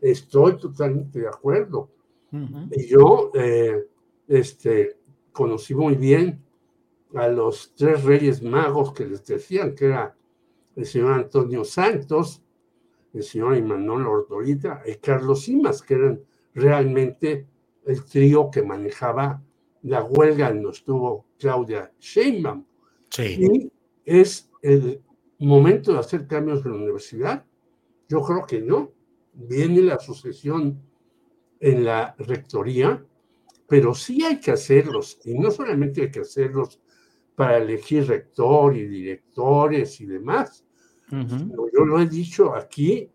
Estoy totalmente de acuerdo. Y yo eh, este, conocí muy bien a los tres reyes magos que les decían, que era el señor Antonio Santos, el señor Imanol Ordorita y Carlos Simas, que eran realmente el trío que manejaba la huelga en nos estuvo Claudia Sheinbaum. Sí. Y es el momento de hacer cambios en la universidad. Yo creo que no. Viene la sucesión en la rectoría, pero sí hay que hacerlos. Y no solamente hay que hacerlos para elegir rector y directores y demás. Yo lo he dicho aquí,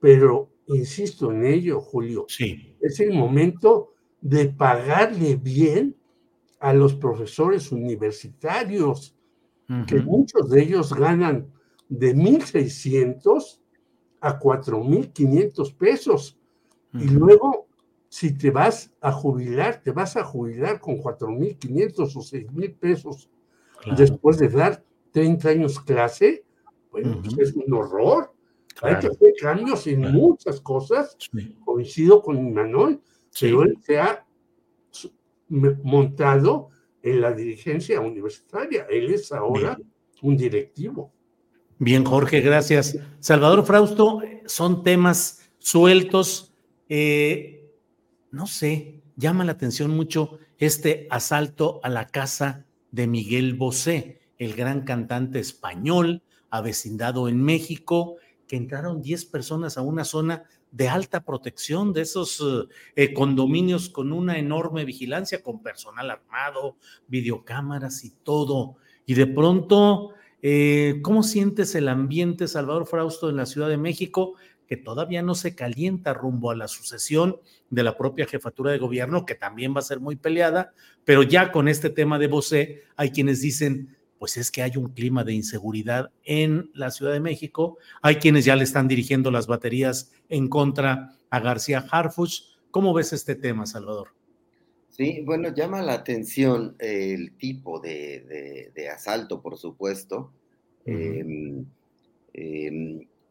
pero insisto en ello, Julio. Sí. Es el momento de pagarle bien a los profesores universitarios, que muchos de ellos ganan de 1.600 a 4.500 pesos. Y luego, si te vas a jubilar, te vas a jubilar con 4.500 o 6.000 pesos después de dar 30 años clase. Bueno, pues es un horror. Hay que hacer cambios en muchas cosas. Coincido con Manuel, pero él se ha montado en la dirigencia universitaria. Él es ahora un directivo. Bien, Jorge, gracias. Salvador Frausto, son temas sueltos. Eh, no sé, llama la atención mucho este asalto a la casa de Miguel Bosé, el gran cantante español, avecindado en México, que entraron 10 personas a una zona de alta protección, de esos eh, condominios con una enorme vigilancia, con personal armado, videocámaras y todo. Y de pronto, eh, ¿cómo sientes el ambiente, Salvador Frausto, en la Ciudad de México? Que todavía no se calienta rumbo a la sucesión de la propia jefatura de gobierno, que también va a ser muy peleada, pero ya con este tema de Bosé, hay quienes dicen, pues es que hay un clima de inseguridad en la Ciudad de México. Hay quienes ya le están dirigiendo las baterías en contra a García Harfuch. ¿Cómo ves este tema, Salvador? Sí, bueno, llama la atención el tipo de, asalto, por supuesto.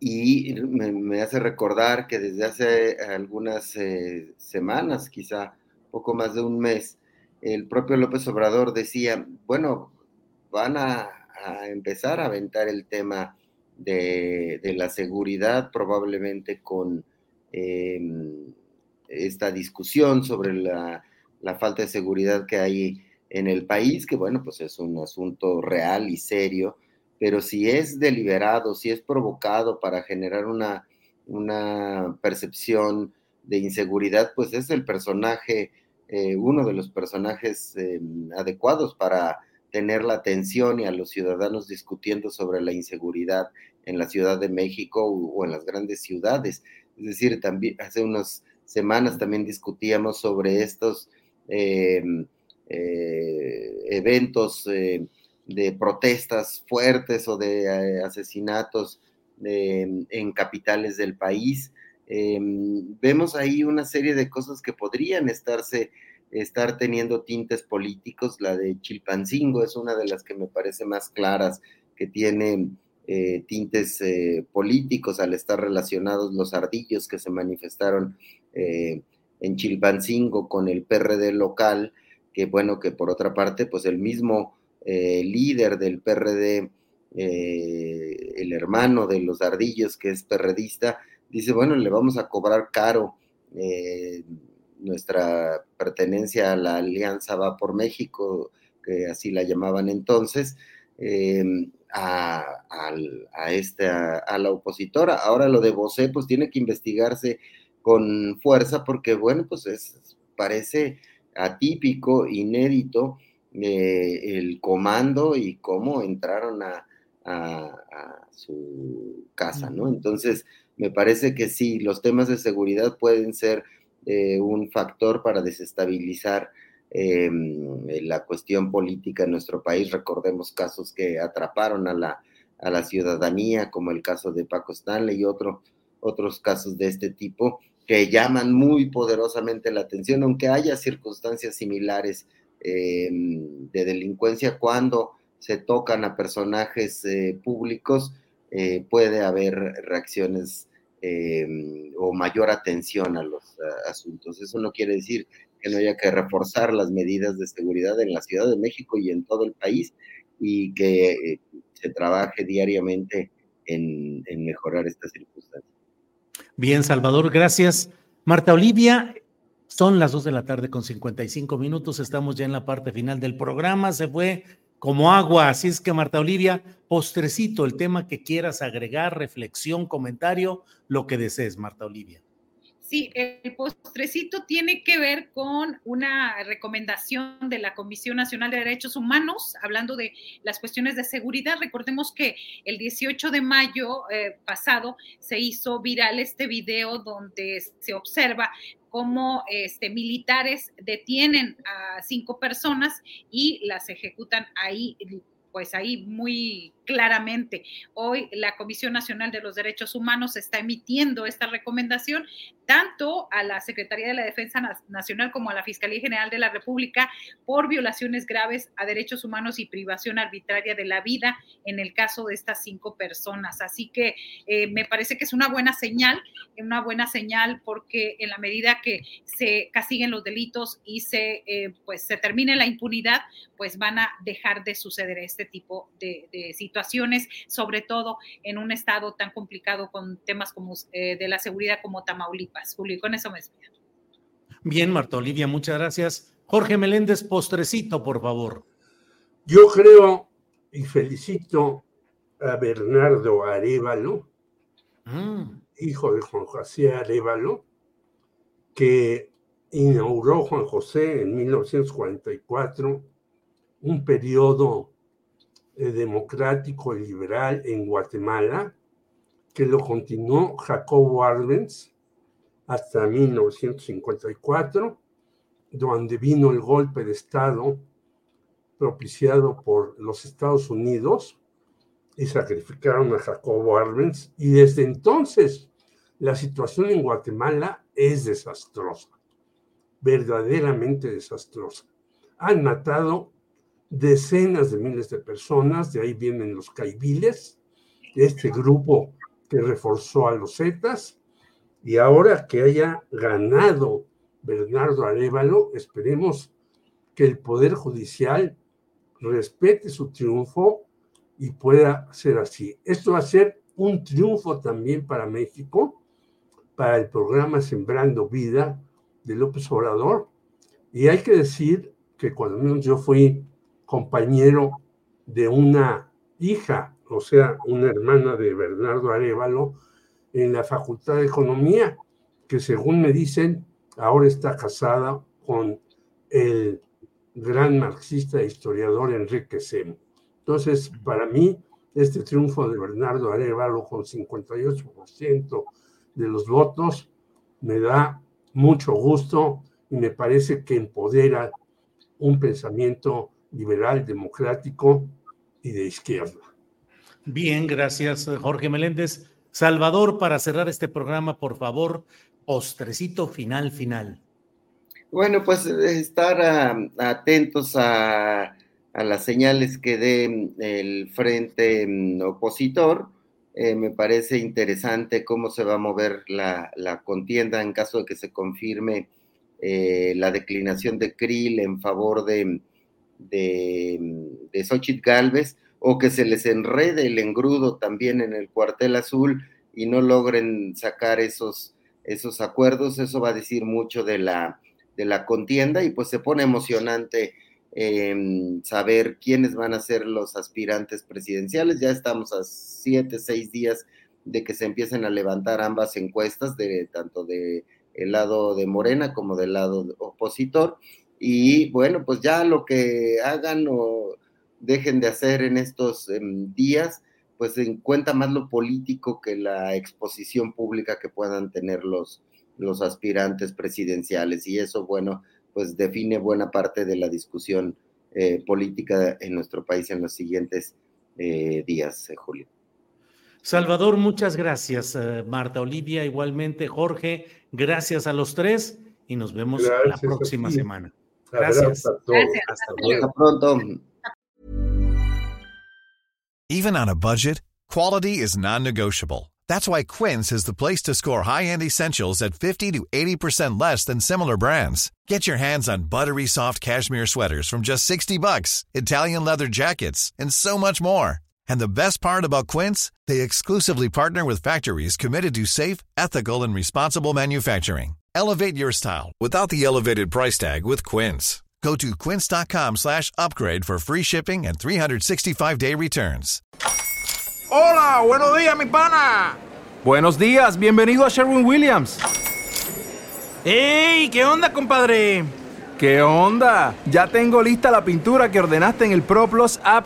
Y me, hace recordar que desde hace algunas eh, semanas, quizá poco más de un mes, el propio López Obrador decía, bueno, van a, empezar a aventar el tema de, la seguridad, probablemente con em, esta discusión sobre la, falta de seguridad que hay en el país, que bueno, pues es un asunto real y serio, pero si es deliberado, si es provocado para generar una, una percepción de inseguridad, pues es el personaje, eh, uno de los personajes em, adecuados para tener la atención y a los ciudadanos discutiendo sobre la inseguridad en la Ciudad de México o en las grandes ciudades. Es decir, también hace unas semanas también discutíamos sobre estos, em, eventos de protestas fuertes o de asesinatos en capitales del país. vemos ahí una serie de cosas que podrían estarse estar teniendo tintes políticos. La de Chilpancingo es una de las que me parece más claras, que tiene eh, tintes eh, políticos al estar relacionados los ardillos que se manifestaron eh, en Chilpancingo con el PRD local, que bueno, que por otra parte, pues el mismo líder del PRD, el hermano de los ardillos que es perredista, dice, bueno, le vamos a cobrar caro nuestra pertenencia a la Alianza Va por México, que así la llamaban entonces, em, a, esta, a la opositora. Ahora lo de Bosé, pues tiene que investigarse con fuerza porque, bueno, pues es, parece atípico, inédito eh, el comando y cómo entraron a, a, su casa, ¿no? Entonces, me parece que sí, los temas de seguridad pueden ser eh, un factor para desestabilizar eh, la cuestión política en nuestro país. Recordemos casos que atraparon a la, a la ciudadanía, como el caso de Paco Stanley y otro, otros casos de este tipo, que llaman muy poderosamente la atención, aunque haya circunstancias similares eh, de delincuencia cuando se tocan a personajes públicos, puede haber reacciones Em, o mayor atención a los asuntos. Eso no quiere decir que no haya que reforzar las medidas de seguridad en la Ciudad de México y en todo el país y que eh, se trabaje diariamente en, en mejorar estas circunstancias. Bien, Salvador, gracias. Marta Olivia, son las 2 de la tarde con 55 minutos, estamos ya en la parte final del programa, se fue como agua. Así es que, Marta Olivia, postrecito, el tema que quieras agregar, reflexión, comentario, lo que desees, Marta Olivia. Sí, el postrecito tiene que ver con una recomendación de la Comisión Nacional de Derechos Humanos, hablando de las cuestiones de seguridad. Recordemos que el 18 de mayo eh, pasado se hizo viral este video donde se observa cómo este, militares detienen a cinco personas y las ejecutan ahí, pues ahí muy claramente. Hoy la Comisión Nacional de los Derechos Humanos está emitiendo esta recomendación tanto a la Secretaría de la Defensa Nacional como a la Fiscalía General de la República por violaciones graves a derechos humanos y privación arbitraria de la vida en el caso de estas cinco personas. Así que eh, me parece que es una buena señal, una buena señal porque en la medida que se castiguen los delitos y se, eh, pues, se termine la impunidad, pues van a dejar de suceder este tipo de, de situaciones situaciones, sobre todo en un estado tan complicado con temas como eh, de la seguridad como Tamaulipas. Julio, con eso me despido. Bien, Marta Olivia, muchas gracias. Jorge Meléndez, postrecito, por favor. Yo creo y felicito a Bernardo Arevalo, mm. hijo de Juan José Arevalo, que inauguró Juan José en 1944 un periodo democrático y liberal en Guatemala, que lo continuó Jacobo Arbenz hasta 1954, donde vino el golpe de Estado propiciado por los Estados Unidos y sacrificaron a Jacobo Arbenz. Y desde entonces la situación en Guatemala es desastrosa, verdaderamente desastrosa. Han matado decenas de miles de personas, de ahí vienen los caibiles, este grupo que reforzó a los Zetas, y ahora que haya ganado Bernardo Arevalo, esperemos que el Poder Judicial respete su triunfo y pueda ser así. Esto va a ser un triunfo también para México, para el programa Sembrando Vida de López Obrador. Y hay que decir que cuando yo fui compañero de una hija, o sea, una hermana de Bernardo Arevalo, en la Facultad de Economía, que según me dicen, ahora está casada con el gran marxista e historiador Enrique Semo. Entonces, para mí, este triunfo de Bernardo Arevalo con 58% de los votos me da mucho gusto y me parece que empodera un pensamiento liberal, democrático y de izquierda. Bien, gracias Jorge Meléndez. Salvador, para cerrar este programa, por favor, postrecito final, final. Bueno, pues estar atentos a, las señales que dé el frente mm, opositor. Eh, me parece interesante cómo se va a mover la, contienda en caso de que se confirme eh, la declinación de Krill en favor de, de, de Xochitl Galvez o que se les enrede el engrudo también en el cuartel azul y no logren sacar esos, esos acuerdos. Eso va a decir mucho de la de la contienda y pues se pone emocionante em, saber quiénes van a ser los aspirantes presidenciales. Ya estamos a siete, seis días de que se empiecen a levantar ambas encuestas, de, tanto del el lado de Morena como del lado opositor. Y bueno, pues ya lo que hagan o dejen de hacer en estos em, días, pues en cuenta más lo político que la exposición pública que puedan tener los, los aspirantes presidenciales y eso, bueno, pues define buena parte de la discusión eh, política en nuestro país en los siguientes eh, días, eh, Julio. Salvador, muchas gracias. Marta Olivia, igualmente. Jorge, gracias a los tres y nos vemos la próxima semana. Gracias. gracias. Hasta luego. Hasta pronto. Even on a budget, quality is non-negotiable. That's why Quince is the place to score high-end essentials at 50 to 80% less than similar brands. Get your hands on buttery soft cashmere sweaters from just 60 bucks, Italian leather jackets, and so much more. And the best part about Quince, they exclusively partner with factories committed to safe, ethical, and responsible manufacturing. Elevate your style without the elevated price tag with Quince. Go to quince.com slash upgrade for free shipping and 365-day returns. Hola, buenos días, mi pana. Buenos días, bienvenido a Sherwin Williams. ¡Ey! ¿Qué onda, compadre? ¿Qué onda? Ya tengo lista la pintura que ordenaste en el ProPlus app.